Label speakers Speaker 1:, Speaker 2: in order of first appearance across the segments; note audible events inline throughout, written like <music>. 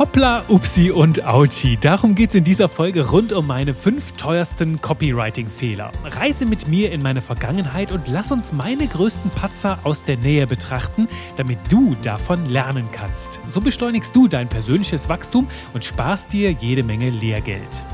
Speaker 1: Hoppla, Upsi und Auchi. Darum geht's in dieser Folge rund um meine fünf teuersten Copywriting-Fehler. Reise mit mir in meine Vergangenheit und lass uns meine größten Patzer aus der Nähe betrachten, damit du davon lernen kannst. So beschleunigst du dein persönliches Wachstum und sparst dir jede Menge Lehrgeld.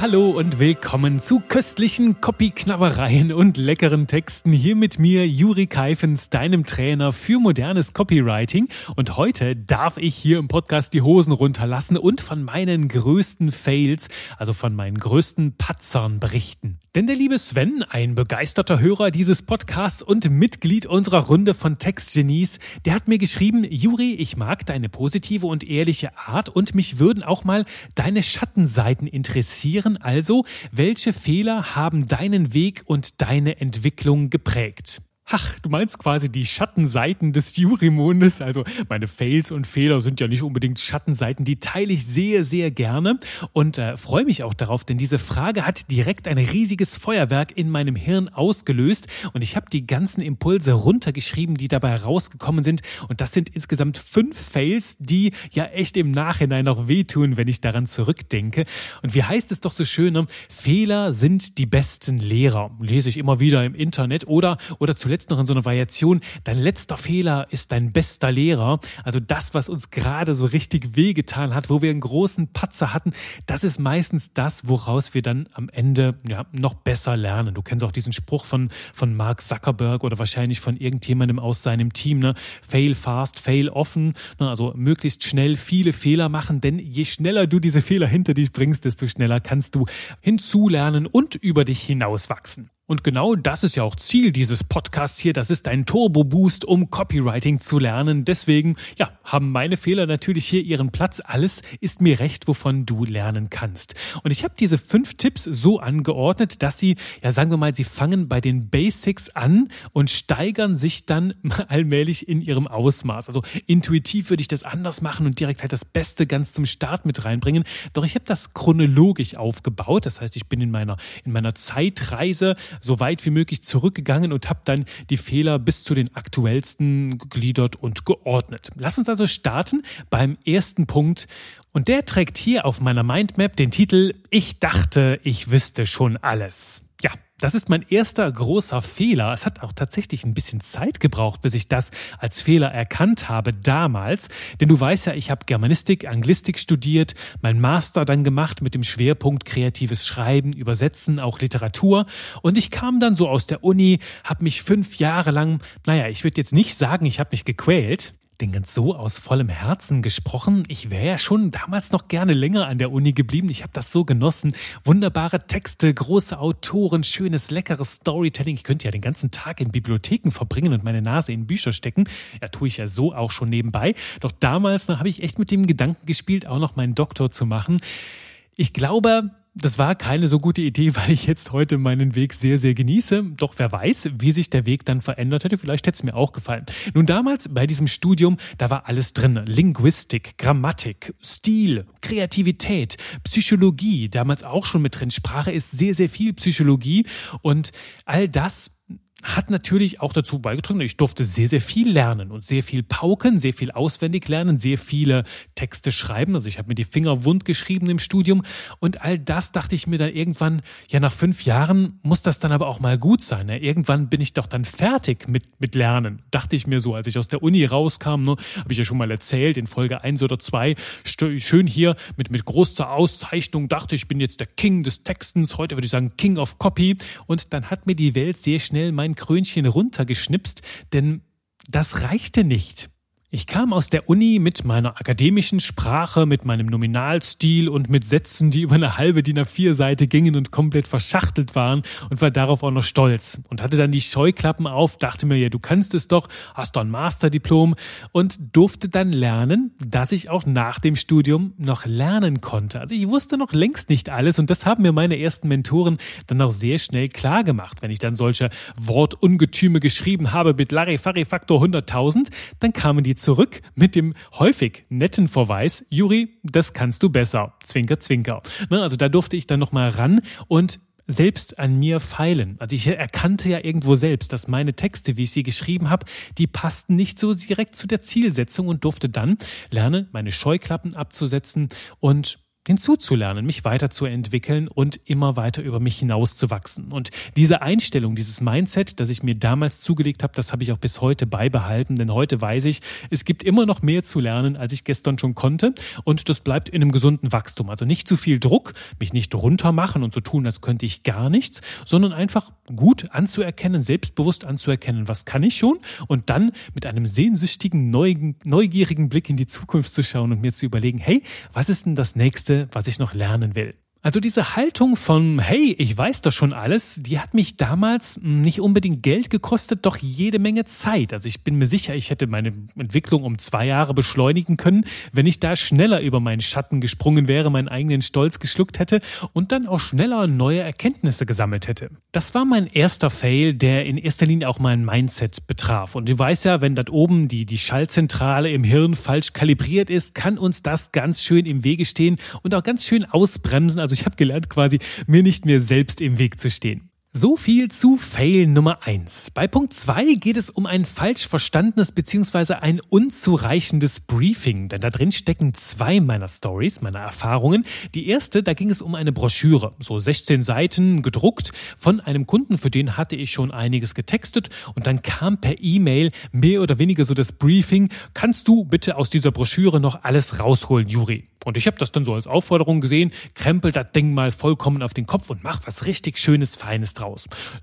Speaker 1: Halli, hallo und willkommen zu köstlichen Copy-Knabbereien und leckeren Texten. Hier mit mir Juri Keifens, deinem Trainer für modernes Copywriting. Und heute darf ich hier im Podcast die Hosen runterlassen und von meinen größten Fails, also von meinen größten Patzern berichten. Denn der liebe Sven, ein begeisterter Hörer dieses Podcasts und Mitglied unserer Runde von Textgenies, der hat mir geschrieben, Juri, ich mag deine positive und ehrliche Art und mich würden auch mal deine Schattenseiten interessieren interessieren also, welche Fehler haben deinen Weg und deine Entwicklung geprägt. Ach, du meinst quasi die Schattenseiten des Jurymondes. Also meine Fails und Fehler sind ja nicht unbedingt Schattenseiten, die teile ich sehr, sehr gerne und äh, freue mich auch darauf, denn diese Frage hat direkt ein riesiges Feuerwerk in meinem Hirn ausgelöst und ich habe die ganzen Impulse runtergeschrieben, die dabei rausgekommen sind und das sind insgesamt fünf Fails, die ja echt im Nachhinein noch wehtun, wenn ich daran zurückdenke. Und wie heißt es doch so schön, ne? Fehler sind die besten Lehrer. Lese ich immer wieder im Internet oder, oder zuletzt jetzt noch in so einer Variation, dein letzter Fehler ist dein bester Lehrer. Also das, was uns gerade so richtig wehgetan hat, wo wir einen großen Patzer hatten, das ist meistens das, woraus wir dann am Ende ja, noch besser lernen. Du kennst auch diesen Spruch von, von Mark Zuckerberg oder wahrscheinlich von irgendjemandem aus seinem Team, ne? Fail fast, fail offen. Ne? Also möglichst schnell viele Fehler machen, denn je schneller du diese Fehler hinter dich bringst, desto schneller kannst du hinzulernen und über dich hinauswachsen. Und genau das ist ja auch Ziel dieses Podcasts hier. Das ist ein Turbo-Boost, um Copywriting zu lernen. Deswegen, ja, haben meine Fehler natürlich hier ihren Platz. Alles ist mir recht, wovon du lernen kannst. Und ich habe diese fünf Tipps so angeordnet, dass sie, ja, sagen wir mal, sie fangen bei den Basics an und steigern sich dann <laughs> allmählich in ihrem Ausmaß. Also intuitiv würde ich das anders machen und direkt halt das Beste ganz zum Start mit reinbringen. Doch ich habe das chronologisch aufgebaut. Das heißt, ich bin in meiner, in meiner Zeitreise so weit wie möglich zurückgegangen und habe dann die Fehler bis zu den aktuellsten gegliedert und geordnet. Lass uns also starten beim ersten Punkt. Und der trägt hier auf meiner Mindmap den Titel Ich dachte, ich wüsste schon alles. Das ist mein erster großer Fehler. Es hat auch tatsächlich ein bisschen Zeit gebraucht, bis ich das als Fehler erkannt habe damals. Denn du weißt ja, ich habe Germanistik, Anglistik studiert, mein Master dann gemacht mit dem Schwerpunkt kreatives Schreiben, Übersetzen, auch Literatur. Und ich kam dann so aus der Uni, habe mich fünf Jahre lang, naja, ich würde jetzt nicht sagen, ich habe mich gequält denn ganz so aus vollem Herzen gesprochen, ich wäre ja schon damals noch gerne länger an der Uni geblieben. Ich habe das so genossen. Wunderbare Texte, große Autoren, schönes, leckeres Storytelling. Ich könnte ja den ganzen Tag in Bibliotheken verbringen und meine Nase in Bücher stecken. Ja, tue ich ja so auch schon nebenbei. Doch damals habe ich echt mit dem Gedanken gespielt, auch noch meinen Doktor zu machen. Ich glaube, das war keine so gute Idee, <laughs> weil ich jetzt heute meinen Weg sehr, sehr genieße. Doch wer weiß, wie sich der Weg dann verändert hätte. Vielleicht hätte es mir auch gefallen. Nun damals bei diesem Studium, da war alles drin. Linguistik, Grammatik, Stil, Kreativität, Psychologie, damals auch schon mit drin. Sprache ist sehr, sehr viel Psychologie und all das hat natürlich auch dazu beigetragen, ich durfte sehr, sehr viel lernen und sehr viel pauken, sehr viel auswendig lernen, sehr viele Texte schreiben. Also ich habe mir die Finger wund geschrieben im Studium und all das dachte ich mir dann irgendwann, ja nach fünf Jahren muss das dann aber auch mal gut sein. Ne? Irgendwann bin ich doch dann fertig mit, mit Lernen, dachte ich mir so, als ich aus der Uni rauskam, ne, habe ich ja schon mal erzählt, in Folge eins oder zwei, schön hier mit, mit großer Auszeichnung, dachte ich bin jetzt der King des Textens, heute würde ich sagen King of Copy und dann hat mir die Welt sehr schnell mein ein Krönchen runtergeschnipst, denn das reichte nicht. Ich kam aus der Uni mit meiner akademischen Sprache, mit meinem Nominalstil und mit Sätzen, die über eine halbe DIN A4-Seite gingen und komplett verschachtelt waren und war darauf auch noch stolz und hatte dann die Scheuklappen auf, dachte mir, ja, du kannst es doch, hast doch ein Masterdiplom und durfte dann lernen, dass ich auch nach dem Studium noch lernen konnte. Also ich wusste noch längst nicht alles und das haben mir meine ersten Mentoren dann auch sehr schnell klar gemacht. Wenn ich dann solche Wortungetüme geschrieben habe mit Larifari Faktor 100.000, dann kamen die zurück mit dem häufig netten Verweis, Juri, das kannst du besser. Zwinker, zwinker. Ne, also da durfte ich dann nochmal ran und selbst an mir feilen. Also ich erkannte ja irgendwo selbst, dass meine Texte, wie ich sie geschrieben habe, die passten nicht so direkt zu der Zielsetzung und durfte dann lernen, meine Scheuklappen abzusetzen und hinzuzulernen, mich weiterzuentwickeln und immer weiter über mich hinauszuwachsen. Und diese Einstellung, dieses Mindset, das ich mir damals zugelegt habe, das habe ich auch bis heute beibehalten, denn heute weiß ich, es gibt immer noch mehr zu lernen, als ich gestern schon konnte und das bleibt in einem gesunden Wachstum. Also nicht zu viel Druck, mich nicht runter machen und so tun, als könnte ich gar nichts, sondern einfach gut anzuerkennen, selbstbewusst anzuerkennen, was kann ich schon und dann mit einem sehnsüchtigen, neugierigen Blick in die Zukunft zu schauen und mir zu überlegen, hey, was ist denn das nächste, was ich noch lernen will. Also diese Haltung von, hey, ich weiß doch schon alles, die hat mich damals nicht unbedingt Geld gekostet, doch jede Menge Zeit. Also ich bin mir sicher, ich hätte meine Entwicklung um zwei Jahre beschleunigen können, wenn ich da schneller über meinen Schatten gesprungen wäre, meinen eigenen Stolz geschluckt hätte und dann auch schneller neue Erkenntnisse gesammelt hätte. Das war mein erster Fail, der in erster Linie auch mein Mindset betraf. Und du weißt ja, wenn dort oben die, die Schallzentrale im Hirn falsch kalibriert ist, kann uns das ganz schön im Wege stehen und auch ganz schön ausbremsen. Also ich habe gelernt, quasi mir nicht mehr selbst im Weg zu stehen. So viel zu Fail Nummer eins. Bei Punkt zwei geht es um ein falsch verstandenes bzw. ein unzureichendes Briefing, denn da drin stecken zwei meiner Stories, meiner Erfahrungen. Die erste, da ging es um eine Broschüre, so 16 Seiten gedruckt von einem Kunden, für den hatte ich schon einiges getextet und dann kam per E-Mail mehr oder weniger so das Briefing, kannst du bitte aus dieser Broschüre noch alles rausholen, Juri? Und ich habe das dann so als Aufforderung gesehen, krempel das Ding mal vollkommen auf den Kopf und mach was richtig Schönes, Feines draus.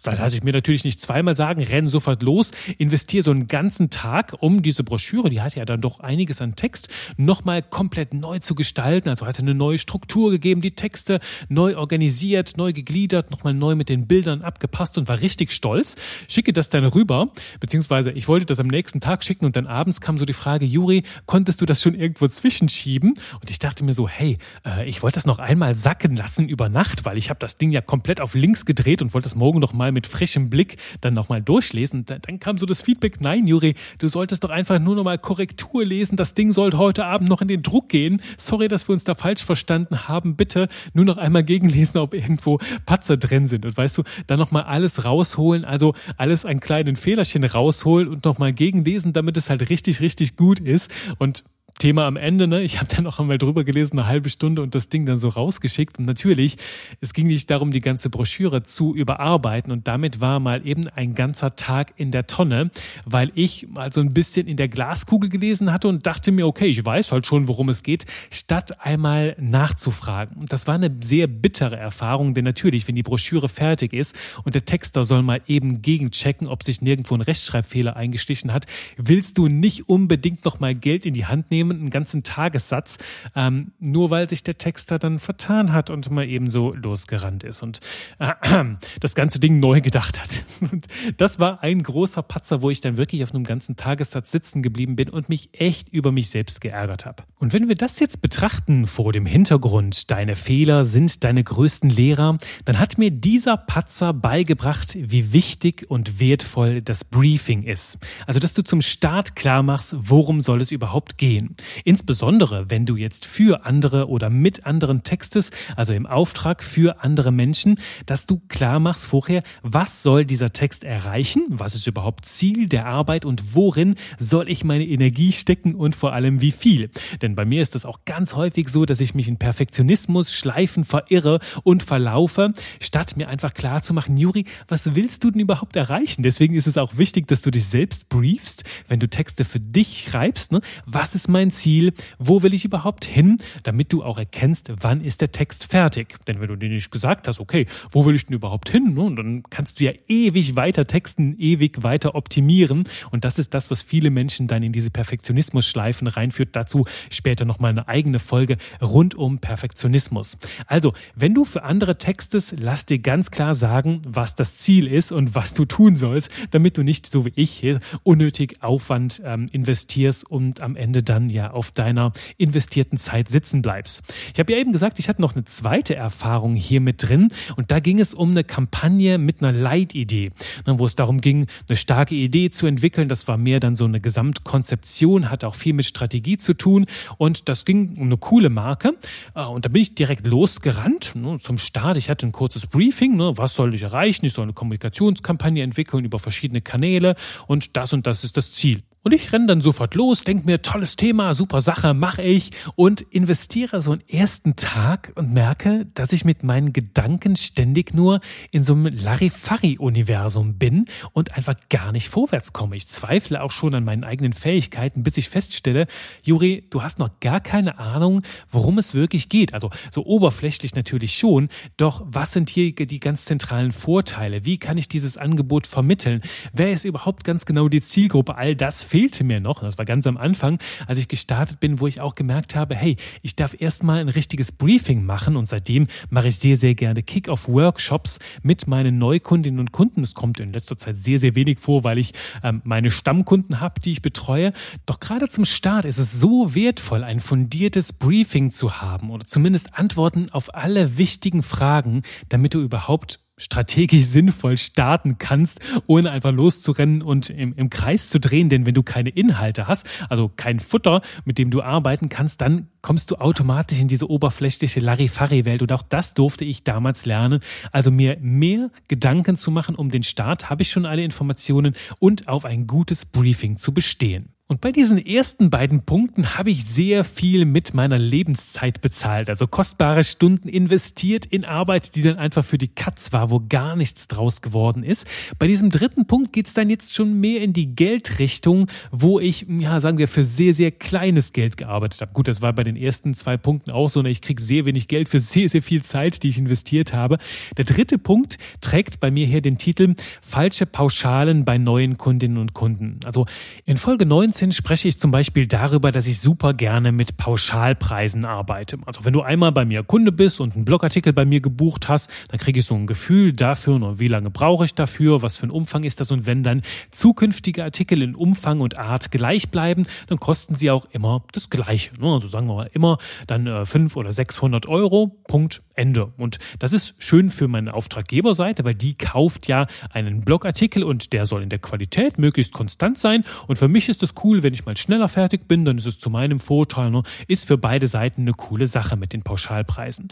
Speaker 1: Da lasse ich mir natürlich nicht zweimal sagen, renn sofort los, investiere so einen ganzen Tag, um diese Broschüre, die hat ja dann doch einiges an Text, nochmal komplett neu zu gestalten. Also hatte eine neue Struktur gegeben, die Texte neu organisiert, neu gegliedert, nochmal neu mit den Bildern abgepasst und war richtig stolz. Schicke das dann rüber, beziehungsweise ich wollte das am nächsten Tag schicken und dann abends kam so die Frage, Juri, konntest du das schon irgendwo zwischenschieben? Und ich dachte mir so, hey, äh, ich wollte das noch einmal sacken lassen über Nacht, weil ich habe das Ding ja komplett auf links gedreht und wollte das morgen noch mal mit frischem Blick dann noch mal durchlesen. Dann kam so das Feedback, nein, Juri, du solltest doch einfach nur noch mal Korrektur lesen. Das Ding sollte heute Abend noch in den Druck gehen. Sorry, dass wir uns da falsch verstanden haben. Bitte nur noch einmal gegenlesen, ob irgendwo Patzer drin sind. Und weißt du, dann noch mal alles rausholen, also alles ein kleinen Fehlerchen rausholen und noch mal gegenlesen, damit es halt richtig, richtig gut ist. Und Thema am Ende, ne? Ich habe dann noch einmal drüber gelesen, eine halbe Stunde und das Ding dann so rausgeschickt. Und natürlich, es ging nicht darum, die ganze Broschüre zu überarbeiten. Und damit war mal eben ein ganzer Tag in der Tonne, weil ich mal so ein bisschen in der Glaskugel gelesen hatte und dachte mir, okay, ich weiß halt schon, worum es geht, statt einmal nachzufragen. Und das war eine sehr bittere Erfahrung, denn natürlich, wenn die Broschüre fertig ist und der Texter soll mal eben gegenchecken, ob sich nirgendwo ein Rechtschreibfehler eingestichen hat, willst du nicht unbedingt noch mal Geld in die Hand nehmen nehmen, einen ganzen Tagessatz, ähm, nur weil sich der Texter dann vertan hat und mal eben so losgerannt ist und äh, <clears throat> das ganze Ding neu gedacht hat. <laughs> Und das war ein großer Patzer, wo ich dann wirklich auf einem ganzen Tagessatz sitzen geblieben bin und mich echt über mich selbst geärgert habe. Und wenn wir das jetzt betrachten vor dem Hintergrund, deine Fehler sind deine größten Lehrer, dann hat mir dieser Patzer beigebracht, wie wichtig und wertvoll das Briefing ist. Also, dass du zum Start klar machst, worum soll es überhaupt gehen. Insbesondere, wenn du jetzt für andere oder mit anderen textest, also im Auftrag für andere Menschen, dass du klar machst vorher, was soll dieser Text erreichen, was ist überhaupt Ziel der Arbeit und worin soll ich meine Energie stecken und vor allem wie viel. Denn bei mir ist es auch ganz häufig so, dass ich mich in Perfektionismus, Schleifen verirre und verlaufe, statt mir einfach klar zu machen, Juri, was willst du denn überhaupt erreichen? Deswegen ist es auch wichtig, dass du dich selbst briefst, wenn du Texte für dich schreibst. Ne? Was ist mein mein Ziel? Wo will ich überhaupt hin? Damit du auch erkennst, wann ist der Text fertig. Denn wenn du dir nicht gesagt hast, okay, wo will ich denn überhaupt hin? Ne? dann kannst du ja ewig weiter texten, ewig weiter optimieren. Und das ist das, was viele Menschen dann in diese Perfektionismus-Schleifen reinführt. Dazu später nochmal eine eigene Folge rund um Perfektionismus. Also, wenn du für andere textest, lass dir ganz klar sagen, was das Ziel ist und was du tun sollst, damit du nicht, so wie ich, unnötig Aufwand ähm, investierst und am Ende dann ja auf deiner investierten Zeit sitzen bleibst. Ich habe ja eben gesagt, ich hatte noch eine zweite Erfahrung hier mit drin und da ging es um eine Kampagne mit einer Leitidee, ne, wo es darum ging, eine starke Idee zu entwickeln. Das war mehr dann so eine Gesamtkonzeption, hat auch viel mit Strategie zu tun und das ging um eine coole Marke äh, und da bin ich direkt losgerannt ne, zum Start. Ich hatte ein kurzes Briefing, ne, was soll ich erreichen? Ich soll eine Kommunikationskampagne entwickeln über verschiedene Kanäle und das und das ist das Ziel. Und ich renne dann sofort los, denke mir, tolles Thema, super Sache, mache ich und investiere so einen ersten Tag und merke, dass ich mit meinen Gedanken ständig nur in so einem Larifari-Universum bin und einfach gar nicht vorwärts komme. Ich zweifle auch schon an meinen eigenen Fähigkeiten, bis ich feststelle, Juri, du hast noch gar keine Ahnung, worum es wirklich geht. Also so oberflächlich natürlich schon, doch was sind hier die ganz zentralen Vorteile? Wie kann ich dieses Angebot vermitteln? Wer ist überhaupt ganz genau die Zielgruppe? All das fehlte mir noch. Das war ganz am Anfang, als ich gestartet bin, wo ich auch gemerkt habe, hey, ich darf erstmal ein richtiges Briefing machen und seitdem mache ich sehr, sehr gerne Kick-Off-Workshops mit meinen Neukundinnen und Kunden. Das kommt in letzter Zeit sehr, sehr wenig vor, weil ich ähm, meine Stammkunden habe, die ich betreue. Doch gerade zum Start ist es so wertvoll, ein fundiertes Briefing zu haben oder zumindest Antworten auf alle wichtigen Fragen, damit du überhaupt strategisch sinnvoll starten kannst, ohne einfach loszurennen und im, im Kreis zu drehen. Denn wenn du keine Inhalte hast, also kein Futter, mit dem du arbeiten kannst, dann kommst du automatisch in diese oberflächliche Larifari-Welt. Und auch das durfte ich damals lernen. Also mir mehr Gedanken zu machen um den Start, habe ich schon alle Informationen und auf ein gutes Briefing zu bestehen. Und bei diesen ersten beiden Punkten habe ich sehr viel mit meiner Lebenszeit bezahlt, also kostbare Stunden investiert in Arbeit, die dann einfach für die Katz war, wo gar nichts draus geworden ist. Bei diesem dritten Punkt geht es dann jetzt schon mehr in die Geldrichtung, wo ich, ja, sagen wir, für sehr, sehr kleines Geld gearbeitet habe. Gut, das war bei den ersten zwei Punkten auch so, ne? ich kriege sehr wenig Geld für sehr, sehr viel Zeit, die ich investiert habe. Der dritte Punkt trägt bei mir hier den Titel Falsche Pauschalen bei neuen Kundinnen und Kunden. Also in Folge 19 19 spreche ich zum Beispiel darüber, dass ich super gerne mit Pauschalpreisen arbeite. Also wenn du einmal bei mir Kunde bist und einen Blogartikel bei mir gebucht hast, dann kriege ich so ein Gefühl dafür, und wie lange brauche ich dafür, was für ein Umfang ist das und wenn dann zukünftige Artikel in Umfang und Art gleich bleiben, dann kosten sie auch immer das Gleiche. Ne? Also sagen wir mal immer dann äh, 500 oder 600 Euro, Punkt, Ende. Und das ist schön für meine Auftraggeberseite, weil die kauft ja einen Blogartikel und der soll in der Qualität möglichst konstant sein. Und für mich ist das cool, wenn ich mal schneller fertig bin, dann ist es zu meinem Vorteil. Ne? Ist für beide Seiten eine coole Sache mit den Pauschalpreisen.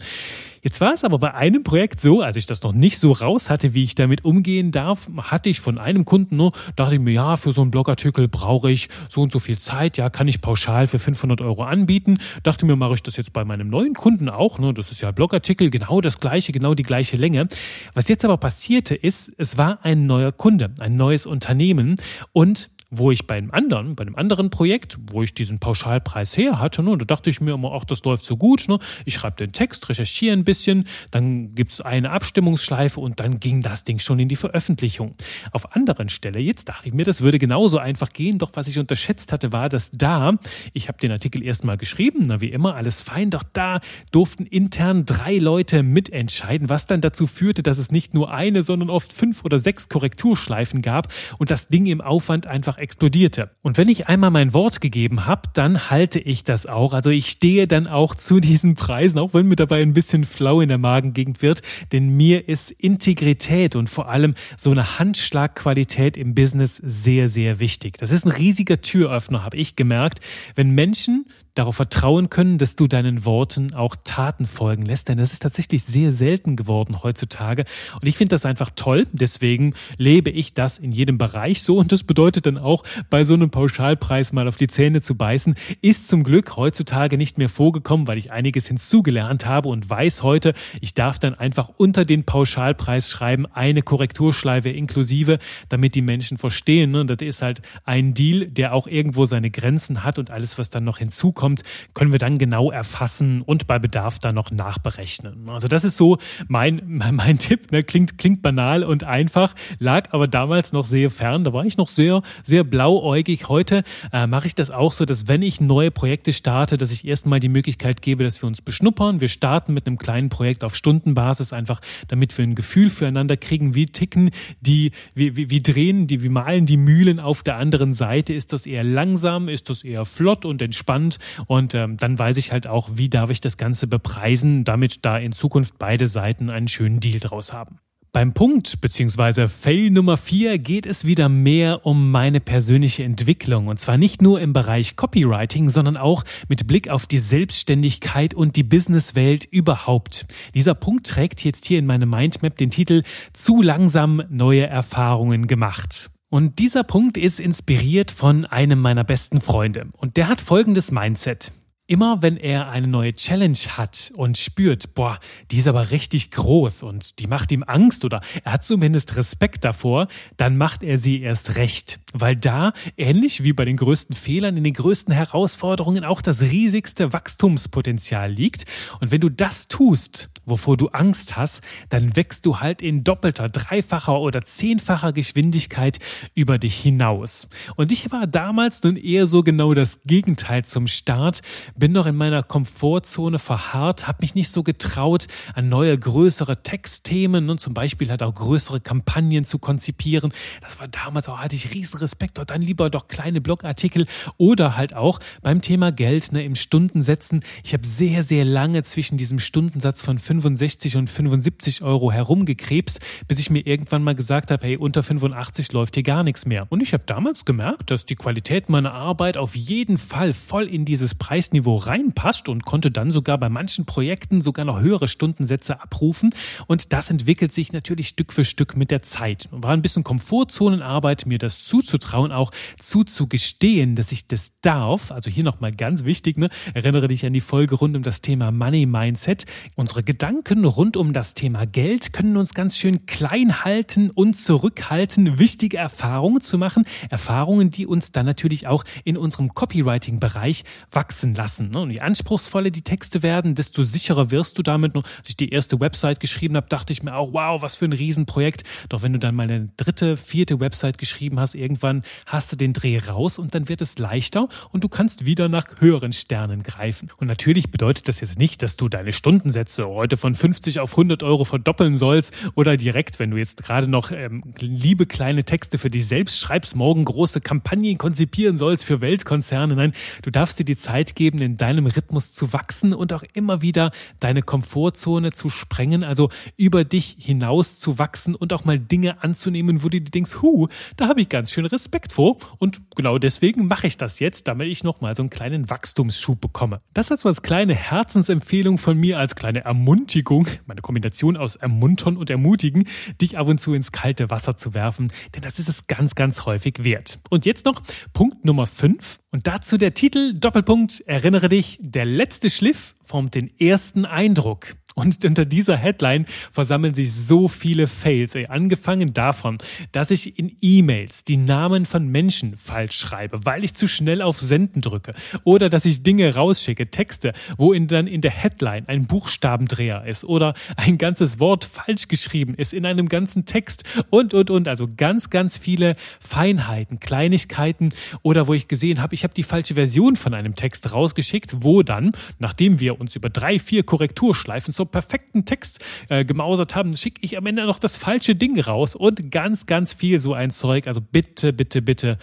Speaker 1: Jetzt war es aber bei einem Projekt so, als ich das noch nicht so raus hatte, wie ich damit umgehen darf, hatte ich von einem Kunden, ne, dachte ich mir, ja, für so einen Blogartikel brauche ich so und so viel Zeit, ja, kann ich pauschal für 500 Euro anbieten. Dachte mir, mache ich das jetzt bei meinem neuen Kunden auch, ne, das ist ja Blogartikel, genau das gleiche, genau die gleiche Länge. Was jetzt aber passierte ist, es war ein neuer Kunde, ein neues Unternehmen und wo ich bei einem anderen, bei einem anderen Projekt, wo ich diesen Pauschalpreis her hatte, ne, da dachte ich mir immer, ach, das läuft so gut, ne, ich schreibe den Text, recherchiere ein bisschen, dann gibt's eine Abstimmungsschleife und dann ging das Ding schon in die Veröffentlichung. Auf anderen Stelle, jetzt dachte ich mir, das würde genauso einfach gehen, doch was ich unterschätzt hatte, war, dass da, ich habe den Artikel erstmal geschrieben, na wie immer, alles fein, doch da durften intern drei Leute mitentscheiden, was dann dazu führte, dass es nicht nur eine, sondern oft fünf oder sechs Korrekturschleifen gab und das Ding im Aufwand einfach explodierte. Und wenn ich einmal mein Wort gegeben habe, dann halte ich das auch. Also ich stehe dann auch <laughs> zu diesen Preisen, auch wenn mir dabei ein bisschen flau in der Magengegend wird, denn mir ist Integrität und vor allem so eine Handschlagqualität im Business sehr, sehr wichtig. Das ist ein riesiger Türöffner, habe ich gemerkt. Wenn Menschen darauf vertrauen können, dass du deinen Worten auch Taten folgen lässt. Denn das ist tatsächlich sehr selten geworden heutzutage. Und ich finde das einfach toll. Deswegen lebe ich das in jedem Bereich so. Und das bedeutet dann auch, bei so einem Pauschalpreis mal auf die Zähne zu beißen, ist zum Glück heutzutage nicht mehr vorgekommen, weil ich einiges hinzugelernt habe und weiß heute, ich darf dann einfach unter den Pauschalpreis schreiben, eine Korrekturschleife inklusive, damit die Menschen verstehen. Und das ist halt ein Deal, der auch irgendwo seine Grenzen hat und alles, was dann noch hinzukommt, zukommt, können wir dann genau erfassen und bei Bedarf dann noch nachberechnen. Also das ist so mein, <laughs> mein Tipp. Ne? Klingt, klingt banal und einfach, lag aber damals noch sehr fern. Da war ich noch sehr, sehr blauäugig. Heute äh, mache ich das auch so, dass wenn ich neue Projekte starte, dass ich erstmal die Möglichkeit gebe, dass wir uns beschnuppern. Wir starten mit einem kleinen Projekt auf Stundenbasis, einfach damit wir ein Gefühl füreinander kriegen, wie ticken die, wie, wie, wie drehen die, wie malen die Mühlen auf der anderen Seite. Ist das eher langsam? Ist das eher flott und entspannt? Und ähm, dann weiß ich halt auch, wie darf ich das Ganze bepreisen, damit da in Zukunft beide Seiten einen schönen Deal draus haben. Beim Punkt bzw. Fail Nummer 4 geht es wieder mehr um meine persönliche Entwicklung und zwar nicht nur im Bereich Copywriting, sondern auch mit Blick auf die Selbstständigkeit und die Businesswelt überhaupt. Dieser Punkt trägt jetzt hier in meinem Mindmap den Titel Zu langsam neue Erfahrungen gemacht. Und dieser Punkt ist inspiriert von einem meiner besten Freunde und der hat folgendes Mindset. Immer wenn er eine neue Challenge hat und spürt, boah, die ist aber richtig groß und die macht ihm Angst oder er hat zumindest Respekt davor, dann macht er sie erst recht. Weil da, ähnlich wie bei den größten Fehlern, in den größten Herausforderungen auch das riesigste Wachstumspotenzial liegt. Und wenn du das tust, wovor du Angst hast, dann wächst du halt in doppelter, dreifacher oder zehnfacher Geschwindigkeit über dich hinaus. Und ich war damals nun eher so genau das Gegenteil zum Start bin noch in meiner Komfortzone verharrt, habe mich nicht so getraut, an neue, größere Textthemen und zum Beispiel halt auch größere Kampagnen zu konzipieren. Das war damals auch, hatte ich riesen Respekt, und dann lieber doch kleine Blogartikel oder halt auch beim Thema Geld, ne, im Stundensätzen. Ich habe sehr, sehr lange zwischen diesem Stundensatz von 65 und 75 Euro herumgekrebst, bis ich mir irgendwann mal gesagt habe, hey, unter 85 läuft hier gar nichts mehr. Und ich habe damals gemerkt, dass die Qualität meiner Arbeit auf jeden Fall voll in dieses Preisniveau Niveau reinpasst und konnte dann sogar bei manchen Projekten sogar noch höhere Stundensätze abrufen. Und das entwickelt sich natürlich Stück für Stück mit der Zeit. War ein bisschen Komfortzonenarbeit, mir das zuzutrauen, auch zuzugestehen, dass ich das darf. Also hier nochmal ganz wichtig, ne? erinnere dich an die Folge rund um das Thema Money Mindset. Unsere Gedanken rund um das Thema Geld können uns ganz schön klein halten und zurückhalten, wichtige Erfahrungen zu machen. Erfahrungen, die uns dann natürlich auch in unserem Copywriting-Bereich wachsen lassen lassen. Ne? Und je anspruchsvoller die Texte werden, desto sicherer wirst du damit. Als ich die erste Website geschrieben habe, dachte ich mir auch, wow, was für ein Riesenprojekt. Doch wenn du dann mal eine dritte, vierte Website geschrieben hast, irgendwann hast du den Dreh raus und dann wird es leichter und du kannst wieder nach höheren Sternen greifen. Und natürlich bedeutet das jetzt nicht, dass du deine Stundensätze heute von 50 auf 100 Euro verdoppeln sollst oder direkt, wenn du jetzt gerade noch ähm, liebe kleine Texte für dich selbst schreibst, morgen große Kampagnen konzipieren sollst für Weltkonzerne. Nein, du darfst dir die Zeit geben, in deinem Rhythmus zu wachsen und auch immer wieder deine Komfortzone zu sprengen, also über dich hinaus zu wachsen und auch mal Dinge anzunehmen, wo du dir denkst, hu, da habe ich ganz schön Respekt vor und genau deswegen mache ich das jetzt, damit ich nochmal so einen kleinen Wachstumsschub bekomme. Das also als kleine Herzensempfehlung von mir, als kleine Ermuntigung, meine Kombination aus ermuntern und ermutigen, dich ab und zu ins kalte Wasser zu werfen, denn das ist es ganz, ganz häufig wert. Und jetzt noch Punkt Nummer 5 und dazu der Titel Doppelpunkt Erinnere dich, der letzte Schliff formt den ersten Eindruck. Und unter dieser Headline versammeln sich so viele Fails. Ey, angefangen davon, dass ich in E-Mails die Namen von Menschen falsch schreibe, weil ich zu schnell auf Senden drücke. Oder dass ich Dinge rausschicke, Texte, wo in, dann in der Headline ein Buchstabendreher ist oder ein ganzes Wort falsch geschrieben ist in einem ganzen Text und, und, und. Also ganz, ganz viele Feinheiten, Kleinigkeiten oder wo ich gesehen habe, ich habe die falsche Version von einem Text rausgeschickt, wo dann, nachdem wir uns über drei, vier Korrekturschleifen so perfekten Text äh, gemausert haben, schicke ich am Ende noch das falsche Ding raus und ganz, ganz viel so ein Zeug. Also bitte, bitte, bitte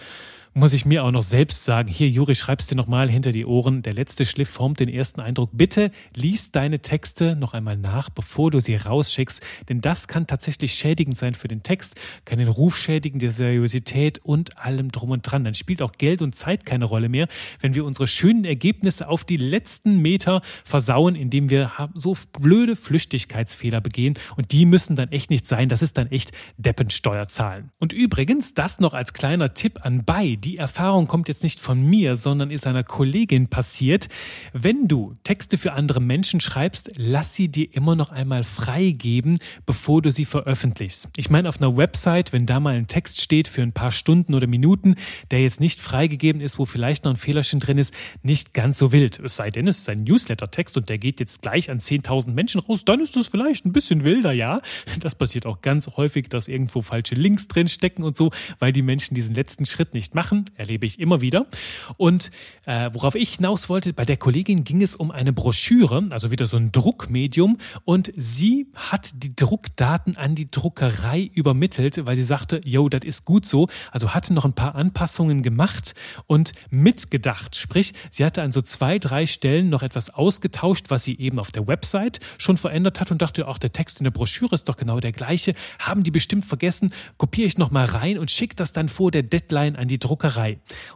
Speaker 1: muss ich mir auch noch selbst sagen, hier Juri, schreibst dir nochmal hinter die Ohren, der letzte Schliff formt den ersten Eindruck. Bitte lies deine Texte noch einmal nach, bevor du sie rausschickst, denn das kann tatsächlich schädigend sein für den Text, kann den Ruf schädigen, die Seriosität und allem drum und dran. Dann spielt auch Geld und Zeit keine Rolle mehr, wenn wir unsere schönen Ergebnisse auf die letzten Meter versauen, indem wir so blöde Flüchtigkeitsfehler begehen und die müssen dann echt nicht sein, das ist dann echt Deppensteuer zahlen. Und übrigens, das noch als kleiner Tipp anbei, die Erfahrung kommt jetzt nicht von mir, sondern ist einer Kollegin passiert. Wenn du Texte für andere Menschen schreibst, lass sie dir immer noch einmal freigeben, bevor du sie veröffentlichst. Ich meine, auf einer Website, wenn da mal ein Text steht für ein paar Stunden oder Minuten, der jetzt nicht freigegeben ist, wo vielleicht noch ein Fehlerchen drin ist, nicht ganz so wild. Es sei denn, es ist ein Newsletter-Text und der geht jetzt gleich an 10.000 Menschen raus, dann ist das vielleicht ein bisschen wilder, ja. Das passiert auch ganz häufig, dass irgendwo falsche Links drin stecken und so, weil die Menschen diesen letzten Schritt nicht machen. Erlebe ich immer wieder. Und äh, worauf ich hinaus wollte, bei der Kollegin ging es um eine Broschüre, also wieder so ein Druckmedium. Und sie hat die Druckdaten an die Druckerei übermittelt, weil sie sagte, yo, das ist gut so. Also hatte noch ein paar Anpassungen gemacht und mitgedacht. Sprich, sie hatte an so zwei, drei Stellen noch etwas ausgetauscht, was sie eben auf der Website schon verändert hat und dachte, auch der Text in der Broschüre ist doch genau der gleiche. Haben die bestimmt vergessen, kopiere ich nochmal rein und schicke das dann vor der Deadline an die Druckerei.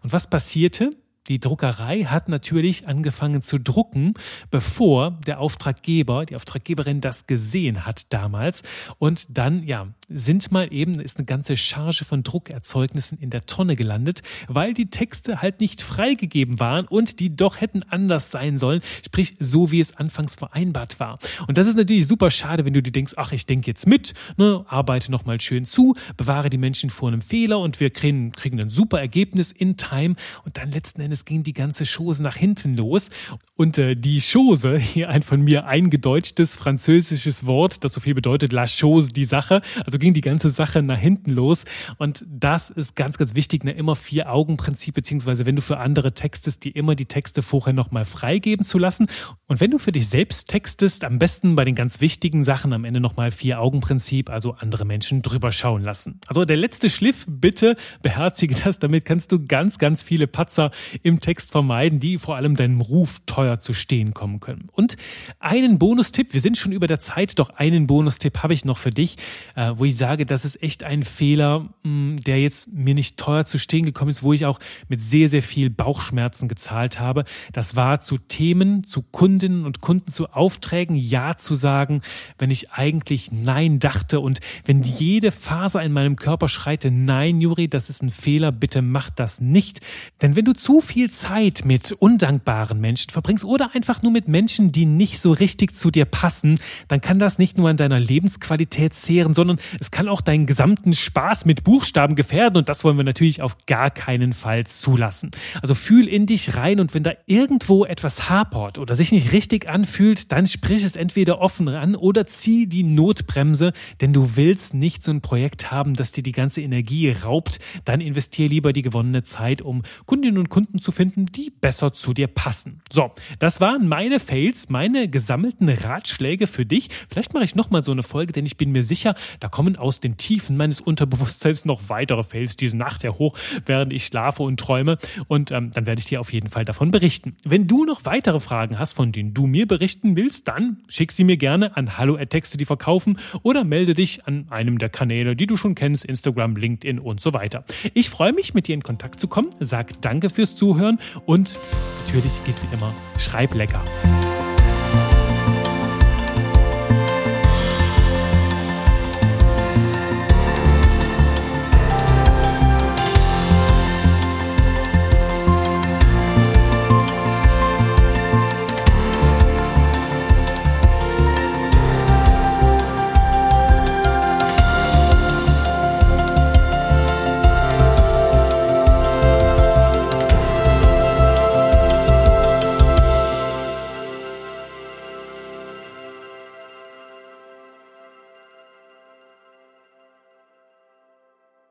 Speaker 1: Und was passierte? Die Druckerei hat natürlich angefangen zu drucken, bevor der Auftraggeber, die Auftraggeberin das gesehen hat damals. Und dann, ja, sind mal eben, ist eine ganze Charge von Druckerzeugnissen in der Tonne gelandet, weil die Texte halt nicht freigegeben waren und die doch hätten anders sein sollen, sprich so wie es anfangs vereinbart war. Und das ist natürlich super schade, wenn du dir denkst, ach, ich denke jetzt mit, ne, arbeite nochmal schön zu, bewahre die Menschen vor einem Fehler und wir kriegen, kriegen ein super Ergebnis in Time und dann letzten Endes ging die ganze Chose nach hinten los und äh, die Chose, <laughs> hier ein von mir eingedeutschtes französisches Wort, das so viel bedeutet, la chose, die Sache, also so ging die ganze Sache nach hinten los. Und das ist ganz, ganz wichtig, ne, immer Vier-Augen-Prinzip, beziehungsweise wenn du für andere textest, die immer die Texte vorher nochmal freigeben zu lassen. Und wenn du für dich selbst textest, am besten bei den ganz wichtigen Sachen am Ende nochmal Vier-Augen-Prinzip, also andere Menschen drüber schauen lassen. Also der letzte Schliff, bitte beherzige das, damit kannst du ganz, ganz viele Patzer im Text vermeiden, die vor allem deinem Ruf teuer zu stehen kommen können. Und einen Bonustipp, wir sind schon über der Zeit, doch einen Bonustipp habe ich noch für dich, äh, wo ich sage, das ist echt ein Fehler, mm, der jetzt mir nicht teuer zu stehen gekommen ist, wo ich auch mit sehr, sehr viel Bauchschmerzen gezahlt habe. Das war zu Themen, zu Kundinnen und Kunden, zu Aufträgen Ja zu sagen, wenn ich eigentlich Nein dachte und wenn jede Faser in meinem Körper schreite, nein, Juri, das ist ein Fehler, bitte mach das nicht. Denn wenn du zu viel Zeit mit undankbaren Menschen verbringst oder einfach nur mit Menschen, die nicht so richtig zu dir passen, dann kann das nicht nur an deiner Lebensqualität zehren, sondern es kann auch deinen gesamten Spaß mit Buchstaben gefährden und das wollen wir natürlich auf gar keinen Fall zulassen. Also fühl in dich rein und wenn da irgendwo etwas hapert oder sich nicht richtig anfühlt, dann sprich es entweder offen ran oder zieh die Notbremse, denn du willst nicht so ein Projekt haben, das dir die ganze Energie raubt. Dann investier lieber die gewonnene Zeit, um Kundinnen und Kunden zu finden, die besser zu dir passen. So, das waren meine Fails, meine gesammelten Ratschläge für dich. Vielleicht mache ich nochmal so eine Folge, denn ich bin mir sicher, da kommen aus den Tiefen meines Unterbewusstseins noch weitere Fails diese Nacht herhoch, während ich schlafe und träume. Und ähm, dann werde ich dir auf jeden Fall davon berichten. Wenn du noch weitere Fragen hast, von denen du mir berichten willst, dann schick sie mir gerne an hallo Texte, die verkaufen oder melde dich an einem der Kanäle, die du schon kennst, Instagram, LinkedIn und so weiter. Ich freue mich, mit dir in Kontakt zu kommen. Sag danke fürs Zuhören und natürlich geht wie immer, schreib lecker.